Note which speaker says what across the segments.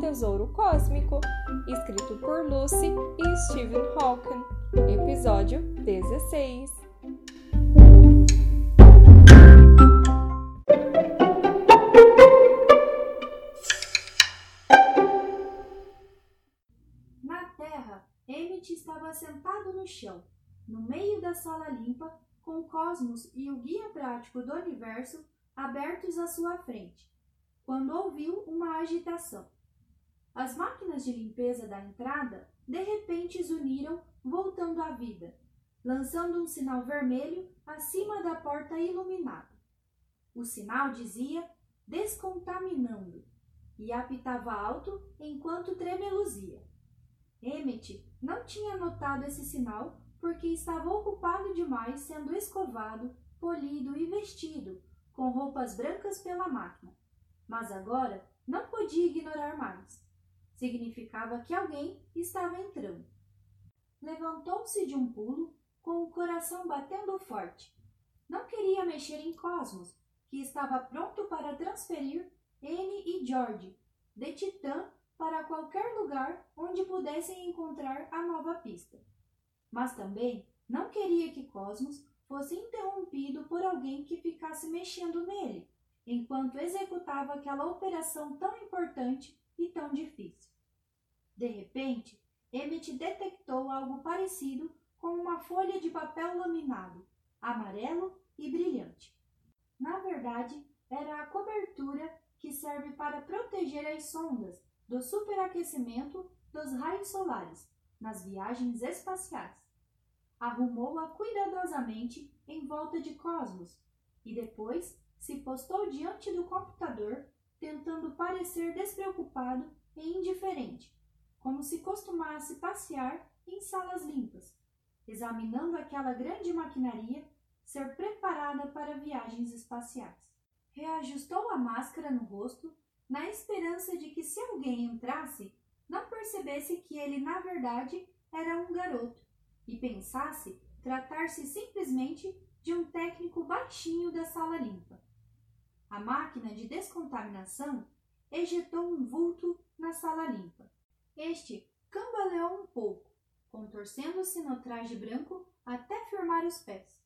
Speaker 1: Tesouro Cósmico, escrito por Lucy e Stephen Hawking, episódio 16.
Speaker 2: Na Terra, Emmett estava sentado no chão, no meio da sala limpa, com o cosmos e o guia prático do universo abertos à sua frente, quando ouviu uma agitação. As máquinas de limpeza da entrada de repente zuniram, voltando à vida, lançando um sinal vermelho acima da porta iluminada. O sinal dizia descontaminando e apitava alto enquanto tremeluzia. Emmett não tinha notado esse sinal porque estava ocupado demais sendo escovado, polido e vestido com roupas brancas pela máquina. Mas agora não podia ignorar mais. Significava que alguém estava entrando. Levantou-se de um pulo, com o coração batendo forte. Não queria mexer em Cosmos, que estava pronto para transferir Anne e George de Titã para qualquer lugar onde pudessem encontrar a nova pista. Mas também não queria que Cosmos fosse interrompido por alguém que ficasse mexendo nele, enquanto executava aquela operação tão importante e tão difícil. De repente, Emmett detectou algo parecido com uma folha de papel laminado, amarelo e brilhante. Na verdade, era a cobertura que serve para proteger as sondas do superaquecimento dos raios solares nas viagens espaciais. Arrumou-a cuidadosamente em volta de Cosmos e depois se postou diante do computador, tentando parecer despreocupado e indiferente, como se costumasse passear em salas limpas, examinando aquela grande maquinaria ser preparada para viagens espaciais. Reajustou a máscara no rosto, na esperança de que se alguém entrasse, não percebesse que ele na verdade era um garoto e pensasse tratar-se simplesmente de um técnico baixinho da sala limpa. A máquina de descontaminação ejetou um vulto na sala limpa. Este cambaleou um pouco, contorcendo-se no traje branco até firmar os pés.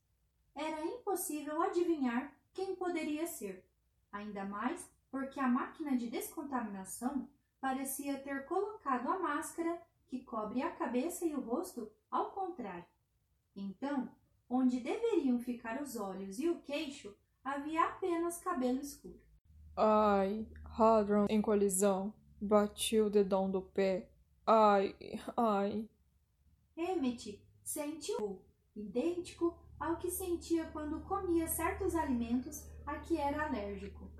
Speaker 2: Era impossível adivinhar quem poderia ser, ainda mais porque a máquina de descontaminação parecia ter colocado a máscara que cobre a cabeça e o rosto ao contrário. Então, onde deveriam ficar os olhos e o queixo, havia apenas cabelo escuro.
Speaker 1: Ai, Hadron em colisão. Bati o dedão do pé. Ai, ai.
Speaker 2: Emmett sentiu idêntico ao que sentia quando comia certos alimentos a que era alérgico.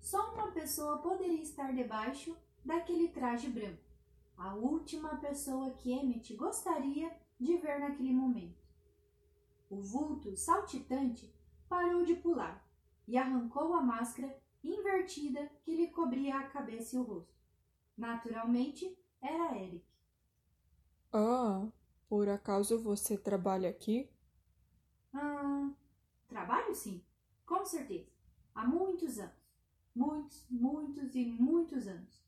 Speaker 2: Só uma pessoa poderia estar debaixo daquele traje branco. A última pessoa que Emmett gostaria de ver naquele momento. O vulto saltitante parou de pular e arrancou a máscara invertida que lhe cobria a cabeça e o rosto. Naturalmente, era Eric.
Speaker 1: Ah, por acaso você trabalha aqui?
Speaker 2: Ah, trabalho sim, com certeza. Há muitos anos. Muitos, muitos e muitos anos.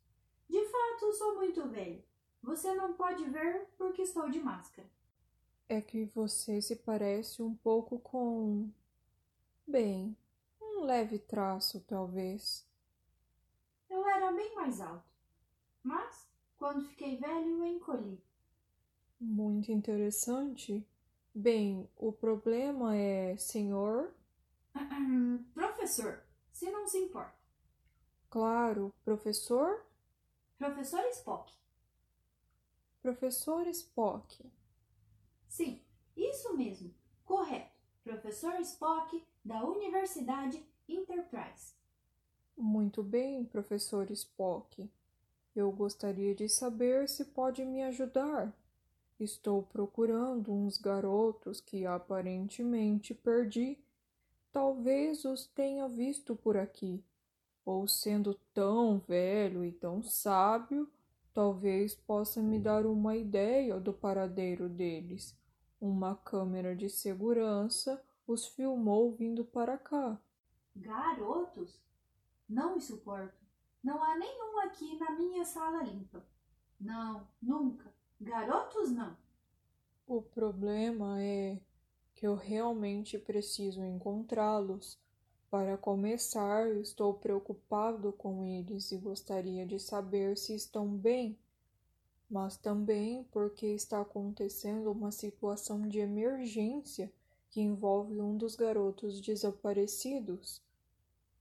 Speaker 2: De fato, sou muito velho. Você não pode ver porque estou de máscara.
Speaker 1: É que você se parece um pouco com. Bem, um leve traço, talvez.
Speaker 2: Eu era bem mais alto. Mas, quando fiquei velho, encolhi.
Speaker 1: Muito interessante. Bem, o problema é, senhor?
Speaker 2: Professor, se não se importa.
Speaker 1: Claro, professor?
Speaker 2: Professor Spock.
Speaker 1: Professor Spock.
Speaker 2: Sim, isso mesmo. Correto. Professor Spock da Universidade Enterprise.
Speaker 1: Muito bem, professor Spock. Eu gostaria de saber se pode me ajudar. Estou procurando uns garotos que aparentemente perdi. Talvez os tenha visto por aqui. Ou sendo tão velho e tão sábio, talvez possa me dar uma ideia do paradeiro deles. Uma câmera de segurança os filmou vindo para cá.
Speaker 2: Garotos? Não me suporto. Não há nenhum aqui na minha sala limpa. Não, nunca. Garotos não.
Speaker 1: O problema é que eu realmente preciso encontrá-los. Para começar, estou preocupado com eles e gostaria de saber se estão bem, mas também porque está acontecendo uma situação de emergência que envolve um dos garotos desaparecidos.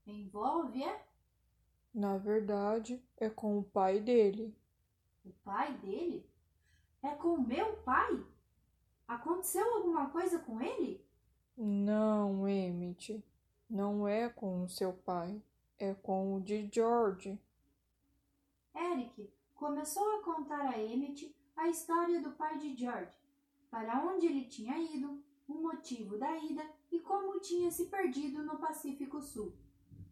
Speaker 2: Envolve, é?
Speaker 1: Na verdade, é com o pai dele.
Speaker 2: O pai dele? É com o meu pai? Aconteceu alguma coisa com ele?
Speaker 1: Não, Emmett. Não é com o seu pai. É com o de George.
Speaker 2: Eric começou a contar a Emmett a história do pai de George, para onde ele tinha ido, motivo da ida e como tinha se perdido no Pacífico Sul.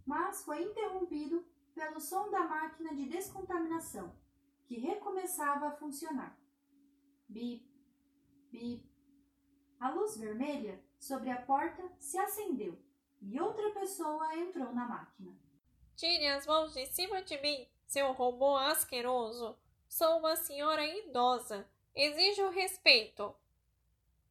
Speaker 2: Mas foi interrompido pelo som da máquina de descontaminação, que recomeçava a funcionar. Bip, bip. A luz vermelha sobre a porta se acendeu e outra pessoa entrou na máquina.
Speaker 3: Tire as mãos de cima de mim, seu robô asqueroso. Sou uma senhora idosa. Exijo respeito.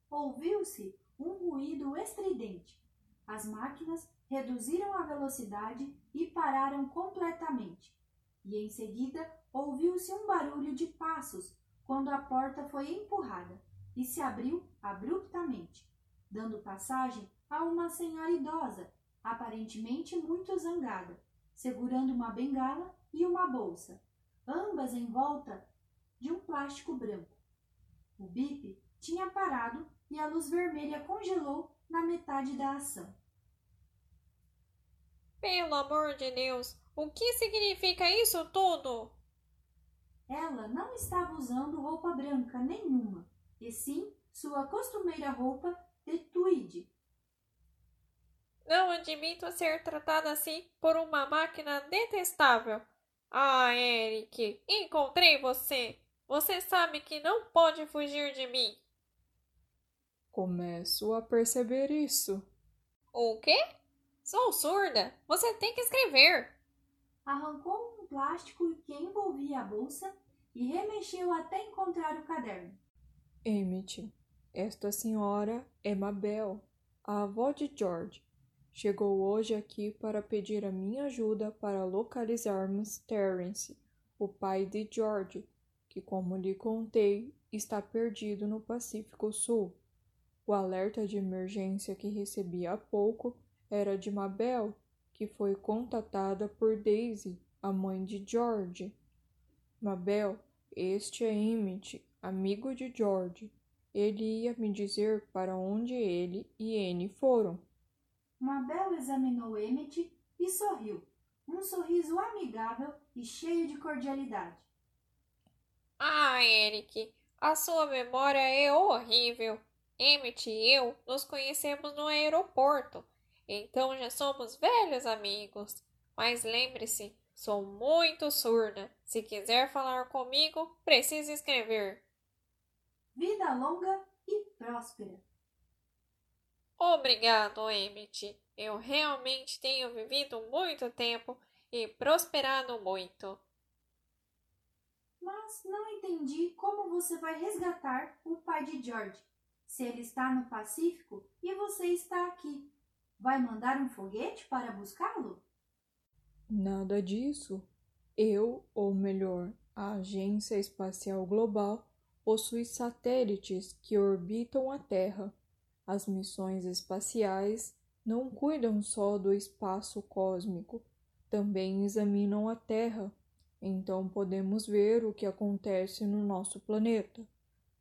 Speaker 2: Ouviu-se um ruído estridente. As máquinas reduziram a velocidade e pararam completamente. E em seguida ouviu-se um barulho de passos quando a porta foi empurrada e se abriu abruptamente, dando passagem a uma senhora idosa, aparentemente muito zangada, segurando uma bengala e uma bolsa, ambas em volta de um plástico branco. O bip tinha parado e a luz vermelha congelou na metade da ação.
Speaker 3: Pelo amor de Deus, o que significa isso tudo?
Speaker 2: Ela não estava usando roupa branca nenhuma, e sim sua costumeira roupa de tweed.
Speaker 3: Não admito ser tratada assim por uma máquina detestável. Ah, Eric, encontrei você. Você sabe que não pode fugir de mim.
Speaker 1: Começo a perceber isso.
Speaker 3: O quê? Sou surda. Você tem que escrever.
Speaker 2: Arrancou um plástico que envolvia a bolsa e remexeu até encontrar o caderno.
Speaker 1: Emmett, esta senhora é Mabel, a avó de George. Chegou hoje aqui para pedir a minha ajuda para localizarmos Terence, o pai de George, que, como lhe contei, está perdido no Pacífico Sul. O alerta de emergência que recebi há pouco era de Mabel, que foi contatada por Daisy, a mãe de George. Mabel, este é Emmett, amigo de George. Ele ia me dizer para onde ele e Anne foram.
Speaker 2: Mabel examinou Emmett e sorriu, um sorriso amigável e cheio de cordialidade.
Speaker 3: Ah, Eric, a sua memória é horrível. Emmett e eu nos conhecemos no aeroporto então já somos velhos amigos. Mas lembre-se, sou muito surda. Se quiser falar comigo, precisa escrever.
Speaker 2: Vida longa e próspera.
Speaker 3: Obrigado, Emmett. Eu realmente tenho vivido muito tempo e prosperado muito.
Speaker 2: Mas não entendi como você vai resgatar o pai de George, se ele está no Pacífico e você está aqui. Vai mandar um foguete para buscá-lo?
Speaker 1: Nada disso. Eu, ou melhor, a Agência Espacial Global, possui satélites que orbitam a Terra. As missões espaciais não cuidam só do espaço cósmico, também examinam a Terra, então podemos ver o que acontece no nosso planeta.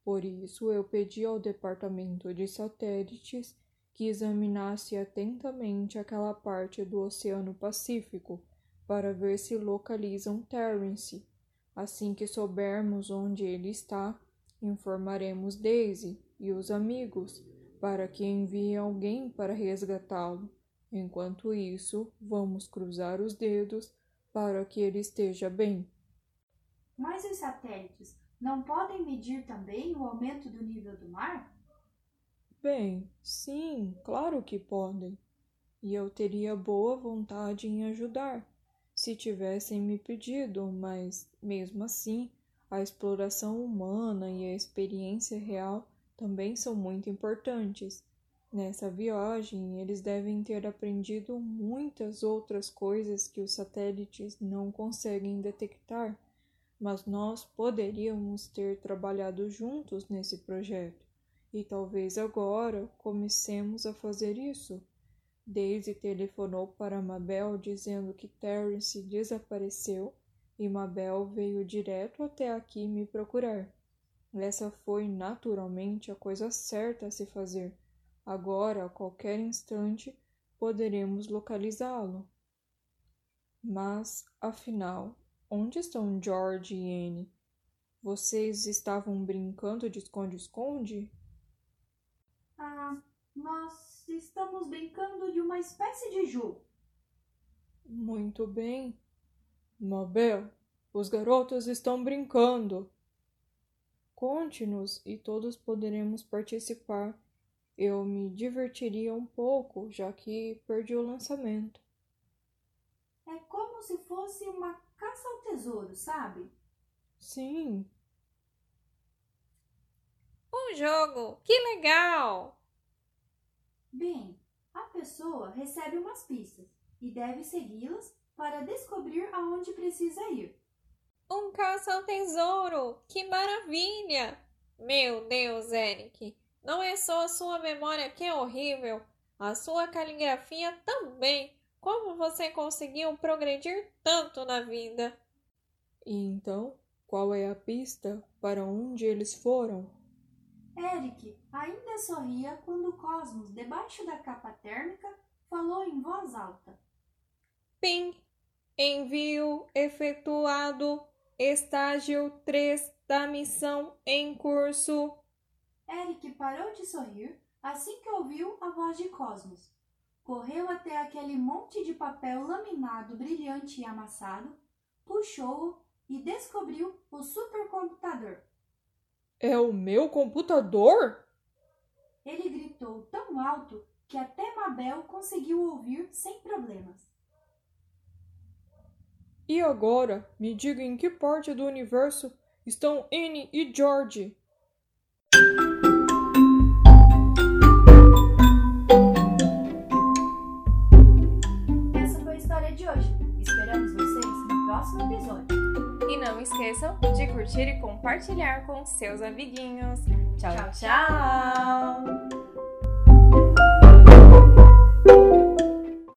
Speaker 1: Por isso, eu pedi ao Departamento de Satélites que examinasse atentamente aquela parte do Oceano Pacífico para ver se localizam Terence. Assim que soubermos onde ele está, informaremos Daisy e os amigos para que enviem alguém para resgatá-lo. Enquanto isso, vamos cruzar os dedos para que ele esteja bem.
Speaker 2: Mas os satélites não podem medir também o aumento do nível do mar?
Speaker 1: Bem, sim, claro que podem. E eu teria boa vontade em ajudar, se tivessem me pedido, mas, mesmo assim, a exploração humana e a experiência real também são muito importantes. Nessa viagem, eles devem ter aprendido muitas outras coisas que os satélites não conseguem detectar, mas nós poderíamos ter trabalhado juntos nesse projeto, e talvez agora comecemos a fazer isso. Daisy telefonou para Mabel dizendo que Terence desapareceu e Mabel veio direto até aqui me procurar. Essa foi naturalmente a coisa certa a se fazer Agora, a qualquer instante, poderemos localizá-lo. Mas, afinal, onde estão George e Anne? Vocês estavam brincando de esconde-esconde?
Speaker 2: Ah, nós estamos brincando de uma espécie de jogo.
Speaker 1: Muito bem. Mabel, os garotos estão brincando. Conte-nos e todos poderemos participar eu me divertiria um pouco, já que perdi o lançamento.
Speaker 2: É como se fosse uma caça ao tesouro, sabe?
Speaker 1: Sim.
Speaker 3: Um jogo! Que legal!
Speaker 2: Bem, a pessoa recebe umas pistas e deve segui-las para descobrir aonde precisa ir.
Speaker 3: Um caça ao tesouro! Que maravilha! Meu Deus, Eric! Não é só a sua memória que é horrível, a sua caligrafia também. Como você conseguiu progredir tanto na vida?
Speaker 1: E então, qual é a pista para onde eles foram?
Speaker 2: Eric ainda sorria quando Cosmos, debaixo da capa térmica, falou em voz alta.
Speaker 3: Pim! Envio efetuado. Estágio 3 da missão em curso.
Speaker 2: Eric parou de sorrir assim que ouviu a voz de Cosmos. Correu até aquele monte de papel laminado, brilhante e amassado, puxou-o e descobriu o supercomputador.
Speaker 1: É o meu computador?
Speaker 2: Ele gritou tão alto que até Mabel conseguiu ouvir sem problemas.
Speaker 1: E agora, me diga em que parte do universo estão Anne e George?
Speaker 2: Próximo episódio.
Speaker 4: E não esqueçam de curtir e compartilhar com seus amiguinhos. tchau!
Speaker 2: Tchau,
Speaker 4: tchau.